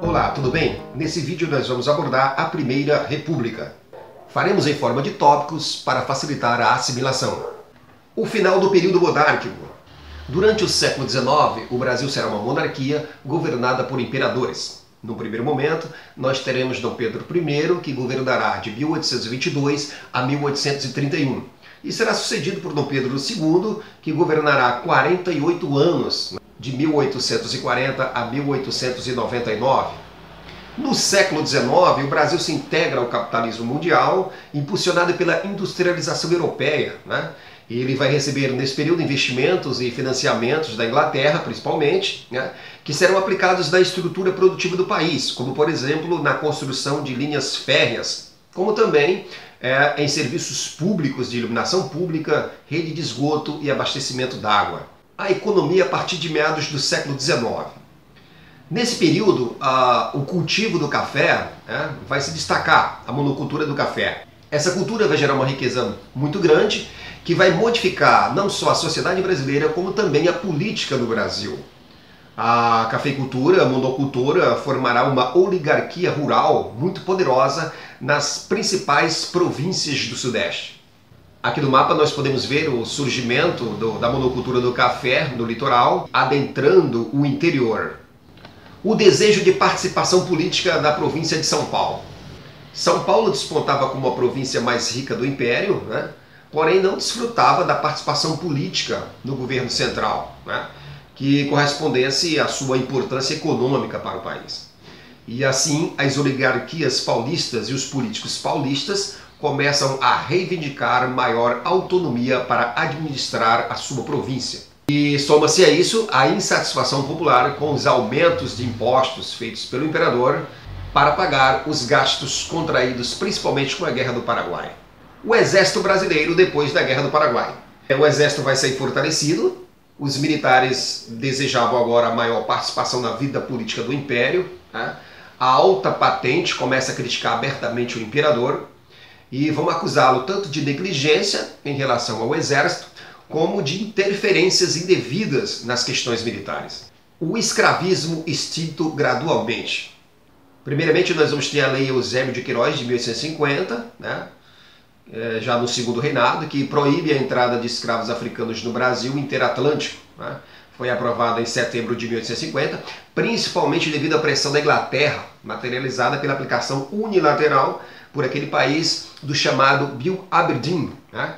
Olá, tudo bem? Nesse vídeo nós vamos abordar a Primeira República. Faremos em forma de tópicos para facilitar a assimilação. O final do período monárquico. Durante o século XIX, o Brasil será uma monarquia governada por imperadores. No primeiro momento, nós teremos Dom Pedro I, que governará de 1822 a 1831, e será sucedido por Dom Pedro II, que governará 48 anos, de 1840 a 1899. No século XIX, o Brasil se integra ao capitalismo mundial, impulsionado pela industrialização europeia. Né? Ele vai receber nesse período investimentos e financiamentos da Inglaterra, principalmente, né? que serão aplicados na estrutura produtiva do país, como por exemplo na construção de linhas férreas, como também é, em serviços públicos de iluminação pública, rede de esgoto e abastecimento d'água. A economia a partir de meados do século XIX. Nesse período, uh, o cultivo do café né, vai se destacar, a monocultura do café. Essa cultura vai gerar uma riqueza muito grande que vai modificar não só a sociedade brasileira, como também a política no Brasil. A cafeicultura, a monocultura, formará uma oligarquia rural muito poderosa nas principais províncias do Sudeste. Aqui no mapa nós podemos ver o surgimento do, da monocultura do café no litoral, adentrando o interior o desejo de participação política da província de São Paulo. São Paulo despontava como a província mais rica do império, né? Porém não desfrutava da participação política no governo central, né? que correspondesse à sua importância econômica para o país. E assim, as oligarquias paulistas e os políticos paulistas começam a reivindicar maior autonomia para administrar a sua província. E soma-se a isso a insatisfação popular com os aumentos de impostos feitos pelo imperador para pagar os gastos contraídos principalmente com a Guerra do Paraguai. O exército brasileiro depois da Guerra do Paraguai. O exército vai sair fortalecido, os militares desejavam agora maior participação na vida política do império, né? a alta patente começa a criticar abertamente o imperador e vão acusá-lo tanto de negligência em relação ao exército como de interferências indevidas nas questões militares. O escravismo extinto gradualmente. Primeiramente, nós vamos ter a Lei Eusébio de Queiroz, de 1850, né? É, já no segundo reinado, que proíbe a entrada de escravos africanos no Brasil interatlântico. Né? Foi aprovada em setembro de 1850, principalmente devido à pressão da Inglaterra, materializada pela aplicação unilateral por aquele país do chamado Bill Aberdeen, né?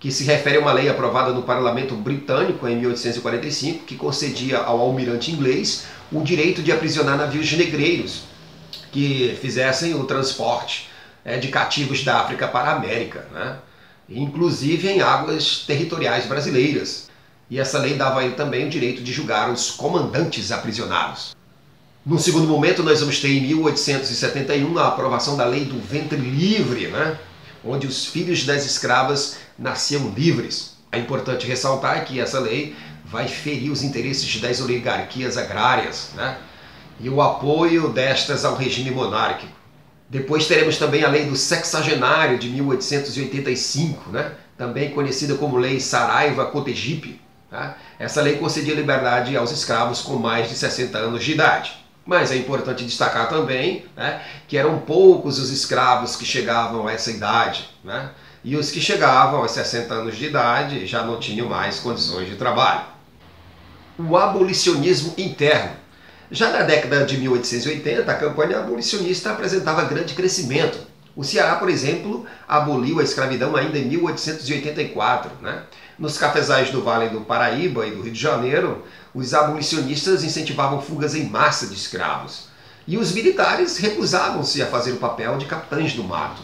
que se refere a uma lei aprovada no parlamento britânico em 1845 que concedia ao almirante inglês o direito de aprisionar navios negreiros que fizessem o transporte é, de cativos da África para a América, né? inclusive em águas territoriais brasileiras. E essa lei dava ele também o direito de julgar os comandantes aprisionados. No segundo momento, nós vamos ter em 1871 a aprovação da lei do ventre livre, né? onde os filhos das escravas nasciam livres. É importante ressaltar que essa lei vai ferir os interesses das oligarquias agrárias né? e o apoio destas ao regime monárquico. Depois teremos também a lei do sexagenário de 1885, né? também conhecida como Lei Saraiva-Cotegipe. Tá? Essa lei concedia liberdade aos escravos com mais de 60 anos de idade. Mas é importante destacar também né, que eram poucos os escravos que chegavam a essa idade. Né? E os que chegavam aos 60 anos de idade já não tinham mais condições de trabalho. O abolicionismo interno. Já na década de 1880, a campanha abolicionista apresentava grande crescimento. O Ceará, por exemplo, aboliu a escravidão ainda em 1884. Né? Nos cafezais do Vale do Paraíba e do Rio de Janeiro, os abolicionistas incentivavam fugas em massa de escravos. E os militares recusavam-se a fazer o papel de capitães do mato.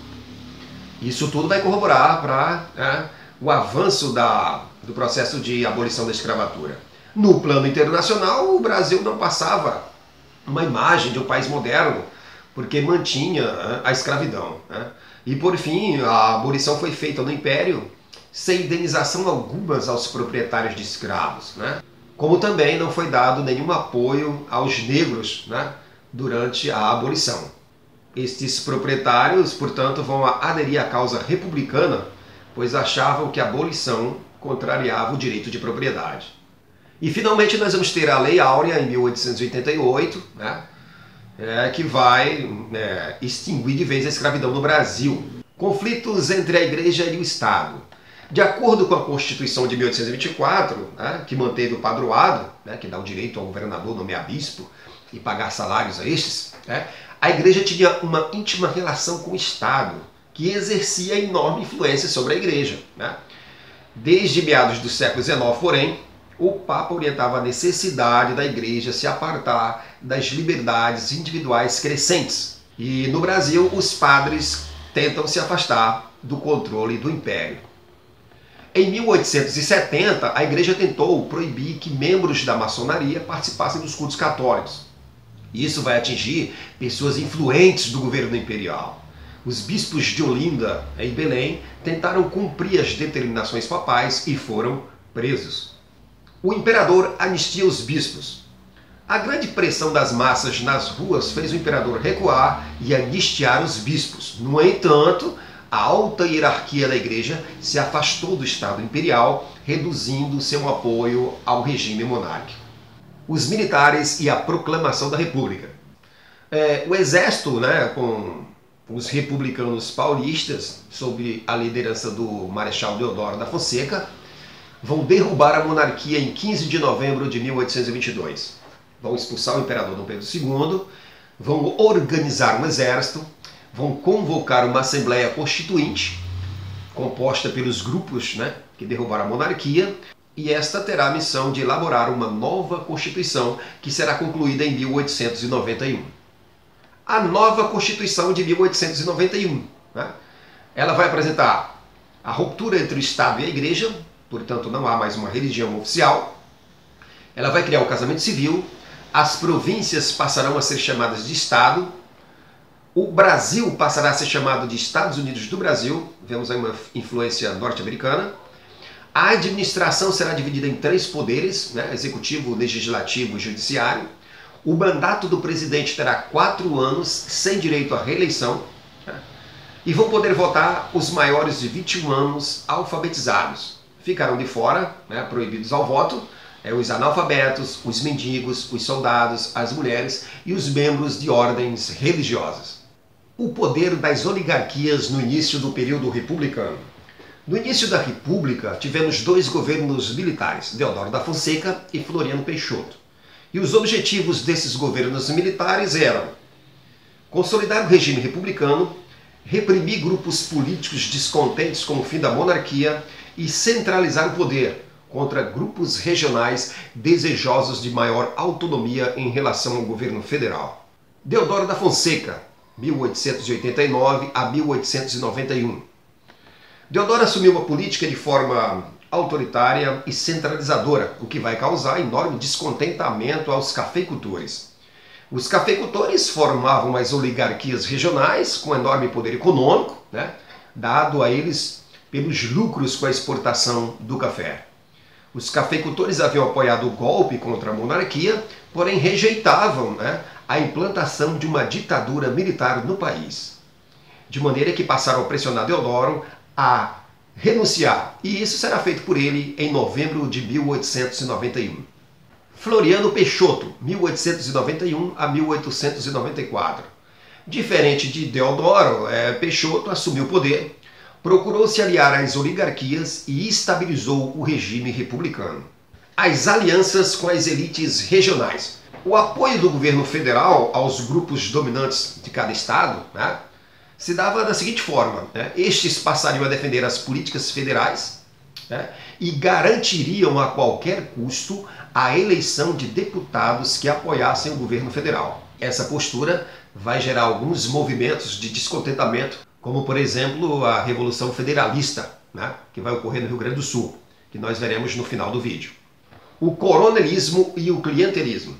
Isso tudo vai corroborar para né, o avanço da, do processo de abolição da escravatura. No plano internacional, o Brasil não passava uma imagem de um país moderno, porque mantinha a escravidão. Né? E por fim, a abolição foi feita no Império sem indenização alguma aos proprietários de escravos. Né? como também não foi dado nenhum apoio aos negros né, durante a abolição. Estes proprietários, portanto, vão aderir à causa republicana, pois achavam que a abolição contrariava o direito de propriedade. E finalmente nós vamos ter a Lei Áurea em 1888, né, é, que vai é, extinguir de vez a escravidão no Brasil. Conflitos entre a Igreja e o Estado. De acordo com a Constituição de 1824, né, que manteve o padroado, né, que dá o direito ao governador nomear bispo e pagar salários a estes, né, a Igreja tinha uma íntima relação com o Estado, que exercia enorme influência sobre a Igreja. Né. Desde meados do século XIX, porém, o Papa orientava a necessidade da Igreja se apartar das liberdades individuais crescentes. E no Brasil, os padres tentam se afastar do controle do Império. Em 1870, a Igreja tentou proibir que membros da maçonaria participassem dos cultos católicos. Isso vai atingir pessoas influentes do governo imperial. Os bispos de Olinda, em Belém, tentaram cumprir as determinações papais e foram presos. O imperador anistia os bispos. A grande pressão das massas nas ruas fez o imperador recuar e anistiar os bispos. No entanto, a alta hierarquia da igreja se afastou do Estado imperial, reduzindo seu apoio ao regime monárquico. Os militares e a proclamação da República. É, o exército, né, com os republicanos paulistas, sob a liderança do Marechal Deodoro da Fonseca, vão derrubar a monarquia em 15 de novembro de 1822. Vão expulsar o imperador Dom Pedro II, vão organizar um exército, vão convocar uma Assembleia Constituinte, composta pelos grupos né, que derrubaram a monarquia, e esta terá a missão de elaborar uma nova Constituição que será concluída em 1891 a nova Constituição de 1891. Né? Ela vai apresentar a ruptura entre o Estado e a Igreja, portanto não há mais uma religião oficial. Ela vai criar o casamento civil, as províncias passarão a ser chamadas de Estado, o Brasil passará a ser chamado de Estados Unidos do Brasil, vemos aí uma influência norte-americana. A administração será dividida em três poderes, né? executivo, legislativo e judiciário. O mandato do presidente terá quatro anos, sem direito à reeleição, né? e vão poder votar os maiores de 21 anos alfabetizados. Ficarão de fora, né, proibidos ao voto, é, os analfabetos, os mendigos, os soldados, as mulheres e os membros de ordens religiosas. O poder das oligarquias no início do período republicano. No início da República, tivemos dois governos militares, Deodoro da Fonseca e Floriano Peixoto. E os objetivos desses governos militares eram consolidar o regime republicano, reprimir grupos políticos descontentes com o fim da monarquia e centralizar o poder contra grupos regionais desejosos de maior autonomia em relação ao governo federal. Deodoro da Fonseca, 1889 a 1891. Deodoro assumiu a política de forma autoritária e centralizadora, o que vai causar enorme descontentamento aos cafeicultores. Os cafeicultores formavam as oligarquias regionais com enorme poder econômico, né, dado a eles pelos lucros com a exportação do café. Os cafeicultores haviam apoiado o golpe contra a monarquia, porém rejeitavam né, a implantação de uma ditadura militar no país. De maneira que passaram a pressionar Deodoro a renunciar, e isso será feito por ele em novembro de 1891. Floriano Peixoto, 1891 a 1894. Diferente de Deodoro, é, Peixoto assumiu o poder, procurou se aliar às oligarquias e estabilizou o regime republicano. As alianças com as elites regionais. O apoio do governo federal aos grupos dominantes de cada estado né, se dava da seguinte forma: né? estes passariam a defender as políticas federais né? e garantiriam a qualquer custo a eleição de deputados que apoiassem o governo federal. Essa postura vai gerar alguns movimentos de descontentamento, como por exemplo a Revolução Federalista, né? que vai ocorrer no Rio Grande do Sul, que nós veremos no final do vídeo. O coronelismo e o clientelismo.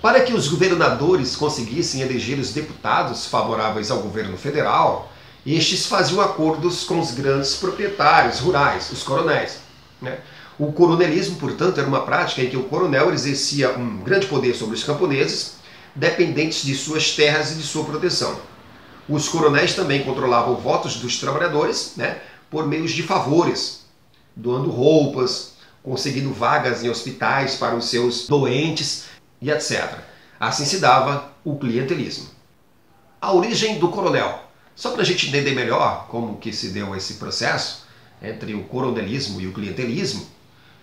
Para que os governadores conseguissem eleger os deputados favoráveis ao governo federal, estes faziam acordos com os grandes proprietários rurais, os coronéis. Né? O coronelismo, portanto, era uma prática em que o coronel exercia um grande poder sobre os camponeses, dependentes de suas terras e de sua proteção. Os coronéis também controlavam votos dos trabalhadores né, por meios de favores, doando roupas, conseguindo vagas em hospitais para os seus doentes e etc. Assim se dava o clientelismo. A origem do coronel. Só para a gente entender melhor como que se deu esse processo entre o coronelismo e o clientelismo,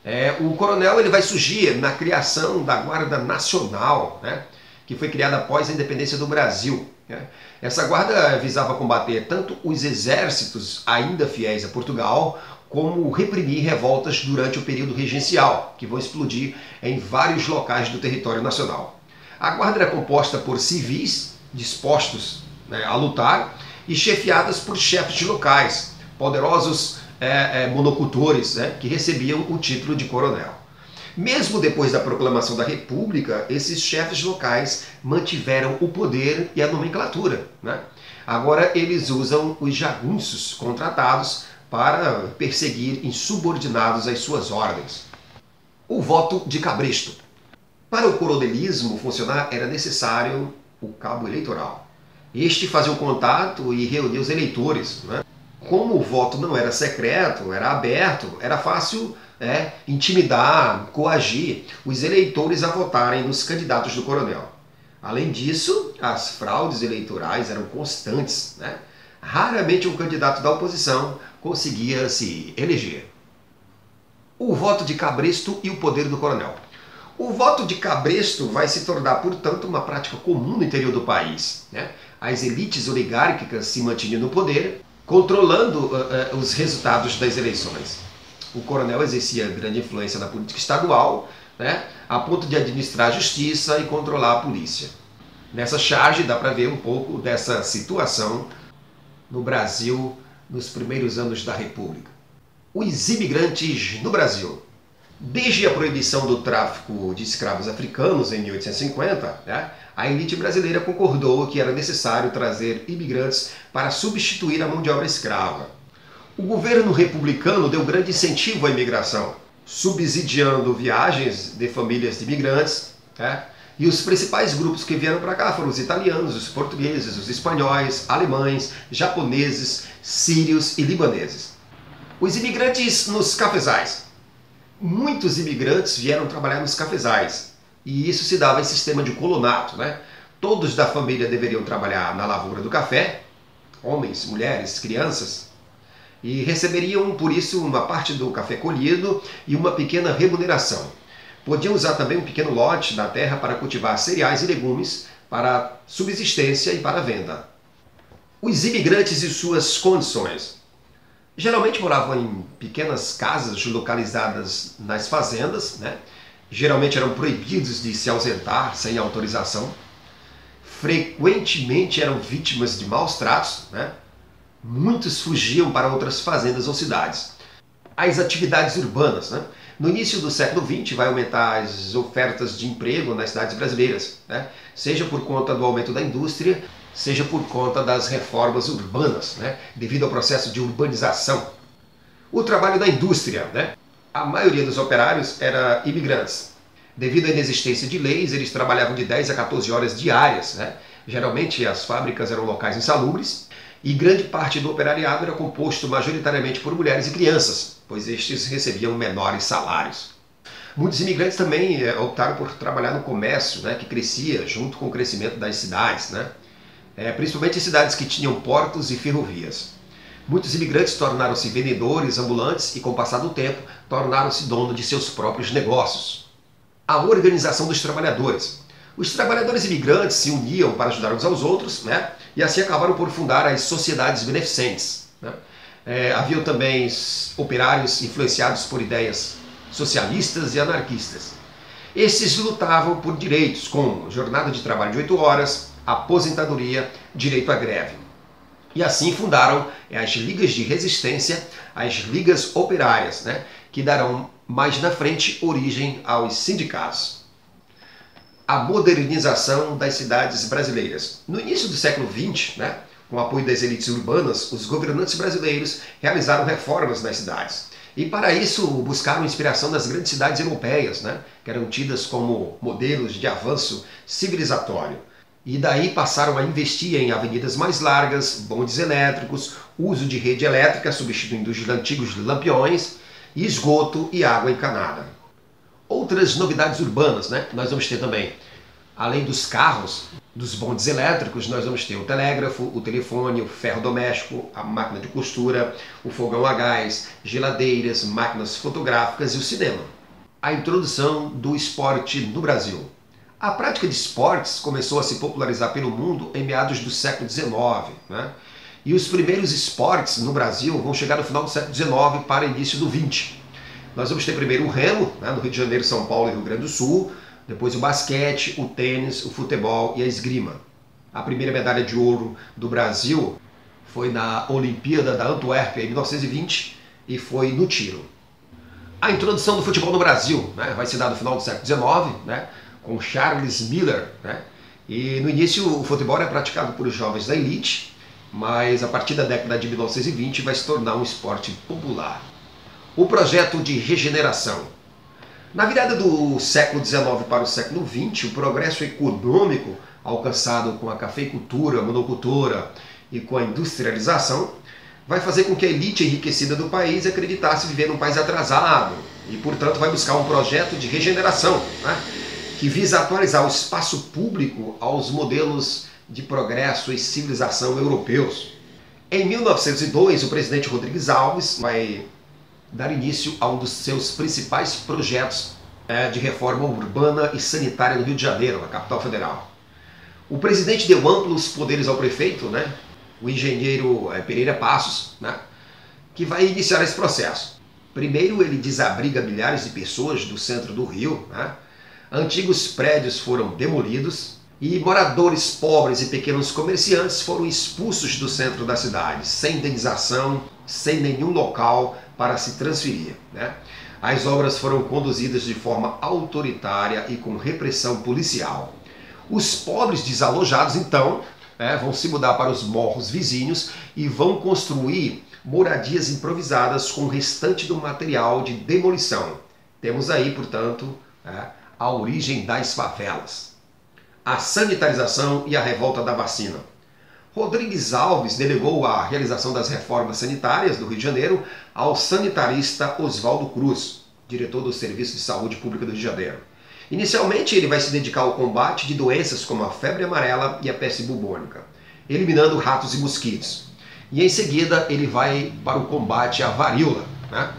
é, o coronel ele vai surgir na criação da Guarda Nacional, né, que foi criada após a independência do Brasil. Né. Essa guarda visava combater tanto os exércitos ainda fiéis a Portugal, como reprimir revoltas durante o período regencial, que vão explodir em vários locais do território nacional. A guarda era composta por civis dispostos né, a lutar e chefiadas por chefes de locais, poderosos é, é, monocultores, né, que recebiam o título de coronel. Mesmo depois da proclamação da República, esses chefes locais mantiveram o poder e a nomenclatura. Né? Agora eles usam os jagunços contratados para perseguir insubordinados às suas ordens. O voto de cabresto. Para o coronelismo funcionar era necessário o cabo eleitoral. Este fazia o contato e reunia os eleitores. Né? Como o voto não era secreto, era aberto, era fácil é, intimidar, coagir os eleitores a votarem nos candidatos do coronel. Além disso, as fraudes eleitorais eram constantes. Né? Raramente um candidato da oposição conseguia se eleger. O voto de cabresto e o poder do coronel. O voto de cabresto vai se tornar, portanto, uma prática comum no interior do país. Né? As elites oligárquicas se mantinham no poder, controlando uh, os resultados das eleições. O coronel exercia grande influência na política estadual, né? a ponto de administrar a justiça e controlar a polícia. Nessa charge dá para ver um pouco dessa situação no Brasil nos primeiros anos da República. Os imigrantes no Brasil. Desde a proibição do tráfico de escravos africanos em 1850, né, a elite brasileira concordou que era necessário trazer imigrantes para substituir a mão de obra escrava. O governo republicano deu grande incentivo à imigração, subsidiando viagens de famílias de imigrantes, né, e os principais grupos que vieram para cá foram os italianos, os portugueses, os espanhóis, alemães, japoneses, sírios e libaneses. Os imigrantes nos cafezais. Muitos imigrantes vieram trabalhar nos cafezais e isso se dava em sistema de colonato. Né? Todos da família deveriam trabalhar na lavoura do café, homens, mulheres, crianças, e receberiam por isso uma parte do café colhido e uma pequena remuneração. Podiam usar também um pequeno lote da terra para cultivar cereais e legumes para subsistência e para venda. Os imigrantes e suas condições. Geralmente moravam em pequenas casas localizadas nas fazendas, né? geralmente eram proibidos de se ausentar sem autorização, frequentemente eram vítimas de maus tratos, né? muitos fugiam para outras fazendas ou cidades. As atividades urbanas, né? No início do século XX vai aumentar as ofertas de emprego nas cidades brasileiras, né? seja por conta do aumento da indústria, seja por conta das reformas urbanas, né? devido ao processo de urbanização. O trabalho da indústria, né? a maioria dos operários era imigrantes. Devido à inexistência de leis, eles trabalhavam de 10 a 14 horas diárias. Né? Geralmente as fábricas eram locais insalubres e grande parte do operariado era composto majoritariamente por mulheres e crianças, pois estes recebiam menores salários. Muitos imigrantes também é, optaram por trabalhar no comércio, né, que crescia junto com o crescimento das cidades, né, é, principalmente em cidades que tinham portos e ferrovias. Muitos imigrantes tornaram-se vendedores ambulantes e, com o passar do tempo, tornaram-se donos de seus próprios negócios. A organização dos trabalhadores. Os trabalhadores imigrantes se uniam para ajudar uns aos outros, né, e assim acabaram por fundar as sociedades beneficentes. Né. É, haviam também operários influenciados por ideias socialistas e anarquistas. Esses lutavam por direitos como jornada de trabalho de 8 horas, aposentadoria, direito à greve. E assim fundaram as ligas de resistência, as ligas operárias, né, que darão mais na frente origem aos sindicatos. A modernização das cidades brasileiras. No início do século XX, né, com o apoio das elites urbanas, os governantes brasileiros realizaram reformas nas cidades. E para isso buscaram inspiração das grandes cidades europeias, né? que eram tidas como modelos de avanço civilizatório. E daí passaram a investir em avenidas mais largas, bondes elétricos, uso de rede elétrica substituindo os antigos lampiões, esgoto e água encanada. Outras novidades urbanas, né? Nós vamos ter também, além dos carros, dos bondes elétricos, nós vamos ter o telégrafo, o telefone, o ferro doméstico, a máquina de costura, o fogão a gás, geladeiras, máquinas fotográficas e o cinema. A introdução do esporte no Brasil. A prática de esportes começou a se popularizar pelo mundo em meados do século XIX, né? E os primeiros esportes no Brasil vão chegar no final do século XIX para início do XX. Nós vamos ter primeiro o remo, né, no Rio de Janeiro, São Paulo e Rio Grande do Sul, depois o basquete, o tênis, o futebol e a esgrima. A primeira medalha de ouro do Brasil foi na Olimpíada da Antuérpia em 1920 e foi no tiro. A introdução do futebol no Brasil né, vai se dar no final do século XIX, né, com Charles Miller. Né, e no início o futebol era praticado por jovens da elite, mas a partir da década de 1920 vai se tornar um esporte popular. O projeto de regeneração. Na virada do século XIX para o século XX, o progresso econômico alcançado com a cafeicultura, monocultura e com a industrialização vai fazer com que a elite enriquecida do país acreditasse viver num país atrasado e, portanto, vai buscar um projeto de regeneração né, que visa atualizar o espaço público aos modelos de progresso e civilização europeus. Em 1902, o presidente Rodrigues Alves vai dar início a um dos seus principais projetos é, de reforma urbana e sanitária no Rio de Janeiro, a capital federal. O presidente deu amplos poderes ao prefeito, né, o engenheiro é, Pereira Passos, né, que vai iniciar esse processo. Primeiro, ele desabriga milhares de pessoas do centro do Rio, né, antigos prédios foram demolidos e moradores pobres e pequenos comerciantes foram expulsos do centro da cidade, sem indenização, sem nenhum local para se transferir. Né? As obras foram conduzidas de forma autoritária e com repressão policial. Os pobres desalojados, então, né, vão se mudar para os morros vizinhos e vão construir moradias improvisadas com o restante do material de demolição. Temos aí, portanto, né, a origem das favelas. A sanitarização e a revolta da vacina. Rodrigues Alves delegou a realização das reformas sanitárias do Rio de Janeiro ao sanitarista Oswaldo Cruz, diretor do Serviço de Saúde Pública do Rio de Janeiro. Inicialmente, ele vai se dedicar ao combate de doenças como a febre amarela e a peste bubônica, eliminando ratos e mosquitos. E em seguida, ele vai para o combate à varíola, né?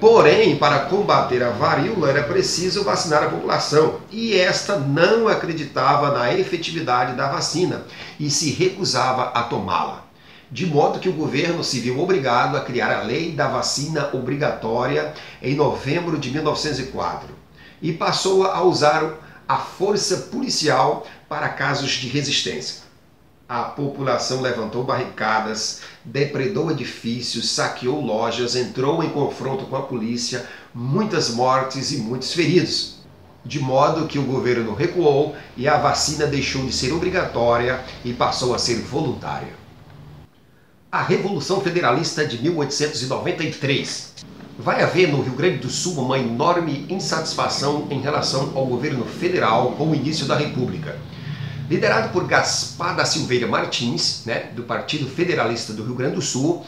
Porém, para combater a varíola era preciso vacinar a população e esta não acreditava na efetividade da vacina e se recusava a tomá-la. De modo que o governo se viu obrigado a criar a Lei da Vacina Obrigatória em novembro de 1904 e passou a usar a força policial para casos de resistência. A população levantou barricadas, depredou edifícios, saqueou lojas, entrou em confronto com a polícia, muitas mortes e muitos feridos. De modo que o governo recuou e a vacina deixou de ser obrigatória e passou a ser voluntária. A Revolução Federalista de 1893. Vai haver no Rio Grande do Sul uma enorme insatisfação em relação ao governo federal com o início da República liderado por Gaspar da Silveira Martins, né, do Partido Federalista do Rio Grande do Sul,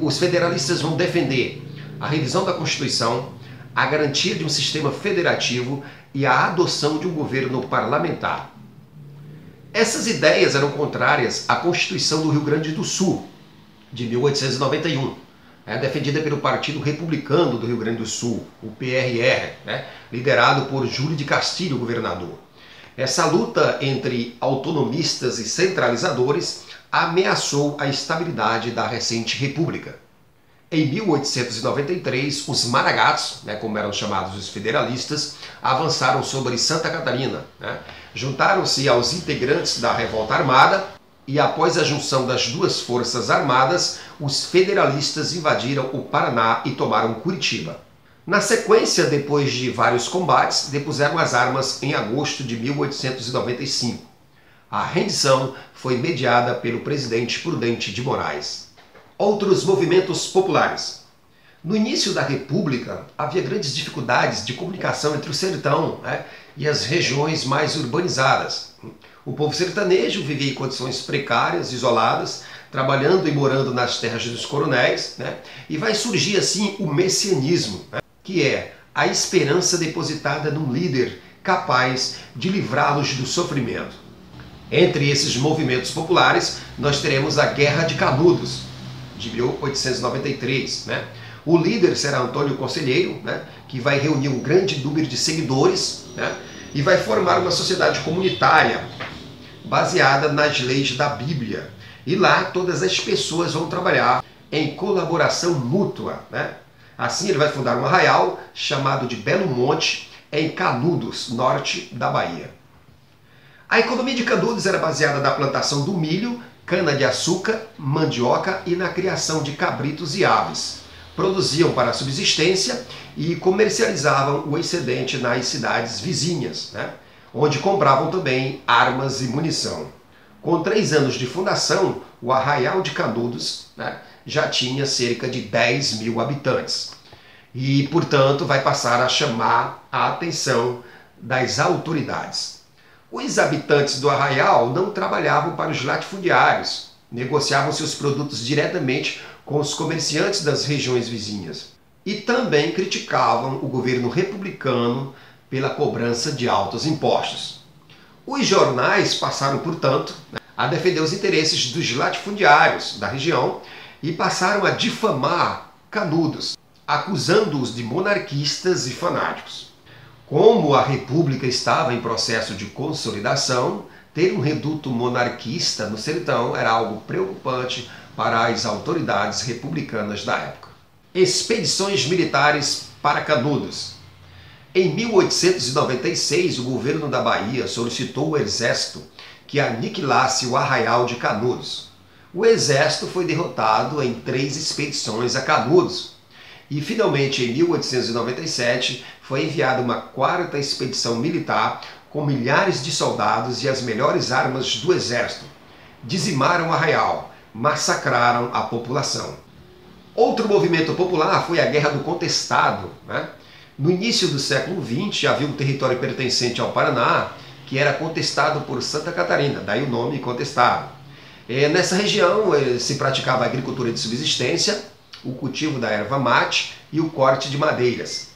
os federalistas vão defender a revisão da Constituição, a garantia de um sistema federativo e a adoção de um governo parlamentar. Essas ideias eram contrárias à Constituição do Rio Grande do Sul, de 1891, né, defendida pelo Partido Republicano do Rio Grande do Sul, o PRR, né, liderado por Júlio de Castilho, governador. Essa luta entre autonomistas e centralizadores ameaçou a estabilidade da recente república. Em 1893, os maragatos, né, como eram chamados os federalistas, avançaram sobre Santa Catarina. Né? Juntaram-se aos integrantes da revolta armada e, após a junção das duas forças armadas, os federalistas invadiram o Paraná e tomaram Curitiba. Na sequência, depois de vários combates, depuseram as armas em agosto de 1895. A rendição foi mediada pelo presidente Prudente de Moraes. Outros movimentos populares. No início da República, havia grandes dificuldades de comunicação entre o sertão né, e as regiões mais urbanizadas. O povo sertanejo vivia em condições precárias, isoladas, trabalhando e morando nas terras dos coronéis, né, e vai surgir assim o messianismo, né, que é a esperança depositada num líder capaz de livrá-los do sofrimento. Entre esses movimentos populares, nós teremos a Guerra de Canudos, de 1893, né? O líder será Antônio Conselheiro, né, que vai reunir um grande número de seguidores né, e vai formar uma sociedade comunitária baseada nas leis da Bíblia. E lá todas as pessoas vão trabalhar em colaboração mútua. Né? Assim ele vai fundar um arraial chamado de Belo Monte, em Canudos, norte da Bahia. A economia de Canudos era baseada na plantação do milho, cana-de-açúcar, mandioca e na criação de cabritos e aves produziam para subsistência e comercializavam o excedente nas cidades vizinhas, né? onde compravam também armas e munição. Com três anos de fundação, o Arraial de Canudos né, já tinha cerca de 10 mil habitantes e, portanto, vai passar a chamar a atenção das autoridades. Os habitantes do Arraial não trabalhavam para os latifundiários, negociavam seus produtos diretamente com os comerciantes das regiões vizinhas e também criticavam o governo republicano pela cobrança de altos impostos. Os jornais passaram, portanto, a defender os interesses dos latifundiários da região e passaram a difamar Canudos, acusando-os de monarquistas e fanáticos. Como a república estava em processo de consolidação, ter um reduto monarquista no sertão era algo preocupante para as autoridades republicanas da época. Expedições militares para Canudos. Em 1896, o governo da Bahia solicitou ao exército que aniquilasse o arraial de Canudos. O exército foi derrotado em três expedições a Canudos. E finalmente, em 1897, foi enviada uma quarta expedição militar com milhares de soldados e as melhores armas do exército. Dizimaram arraial, massacraram a população. Outro movimento popular foi a Guerra do Contestado. Né? No início do século XX havia um território pertencente ao Paraná que era contestado por Santa Catarina, daí o nome contestado. É, nessa região é, se praticava a agricultura de subsistência, o cultivo da erva mate e o corte de madeiras.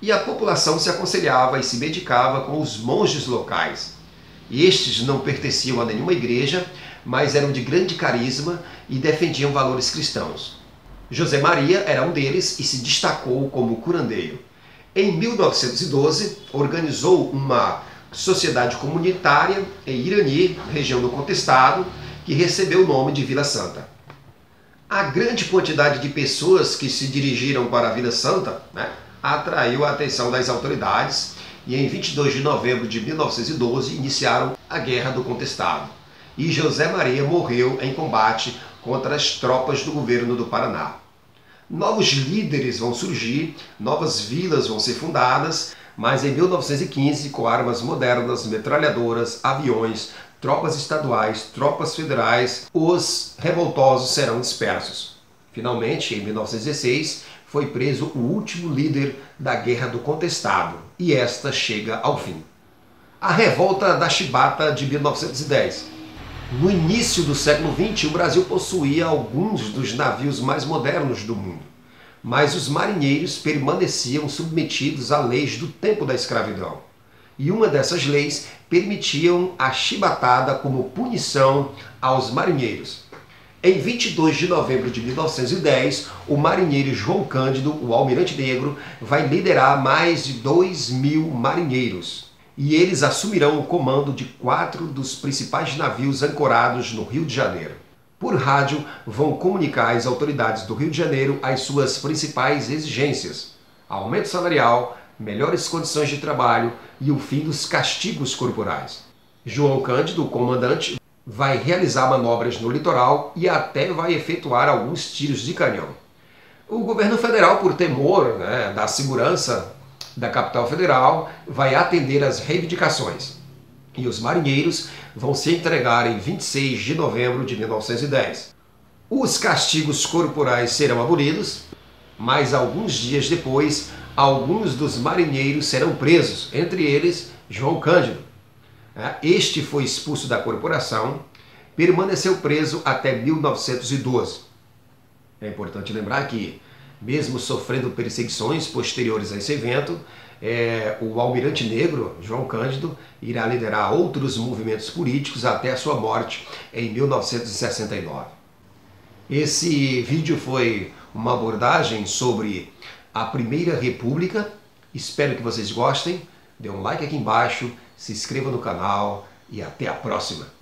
E a população se aconselhava e se medicava com os monges locais. Estes não pertenciam a nenhuma igreja, mas eram de grande carisma e defendiam valores cristãos. José Maria era um deles e se destacou como curandeiro. Em 1912, organizou uma sociedade comunitária em Irani, região do Contestado, que recebeu o nome de Vila Santa. A grande quantidade de pessoas que se dirigiram para a Vila Santa né, atraiu a atenção das autoridades e em 22 de novembro de 1912 iniciaram a Guerra do Contestado e José Maria morreu em combate contra as tropas do governo do Paraná. Novos líderes vão surgir, novas vilas vão ser fundadas, mas em 1915, com armas modernas, metralhadoras, aviões, tropas estaduais, tropas federais, os revoltosos serão dispersos. Finalmente, em 1916, foi preso o último líder da Guerra do Contestado, e esta chega ao fim. A Revolta da Chibata de 1910 no início do século XX, o Brasil possuía alguns dos navios mais modernos do mundo, mas os marinheiros permaneciam submetidos a leis do tempo da escravidão. E uma dessas leis permitiam a chibatada como punição aos marinheiros. Em 22 de novembro de 1910, o marinheiro João Cândido, o almirante negro, vai liderar mais de 2 mil marinheiros e eles assumirão o comando de quatro dos principais navios ancorados no Rio de Janeiro. Por rádio, vão comunicar às autoridades do Rio de Janeiro as suas principais exigências: aumento salarial, melhores condições de trabalho e o fim dos castigos corporais. João Cândido, o comandante, vai realizar manobras no litoral e até vai efetuar alguns tiros de canhão. O governo federal, por temor né, da segurança da capital federal vai atender às reivindicações. E os marinheiros vão se entregar em 26 de novembro de 1910. Os castigos corporais serão abolidos, mas alguns dias depois, alguns dos marinheiros serão presos, entre eles João Cândido. É, este foi expulso da corporação, permaneceu preso até 1912. É importante lembrar que, mesmo sofrendo perseguições posteriores a esse evento, é, o almirante negro, João Cândido, irá liderar outros movimentos políticos até a sua morte em 1969. Esse vídeo foi uma abordagem sobre a Primeira República. Espero que vocês gostem. Dê um like aqui embaixo, se inscreva no canal e até a próxima!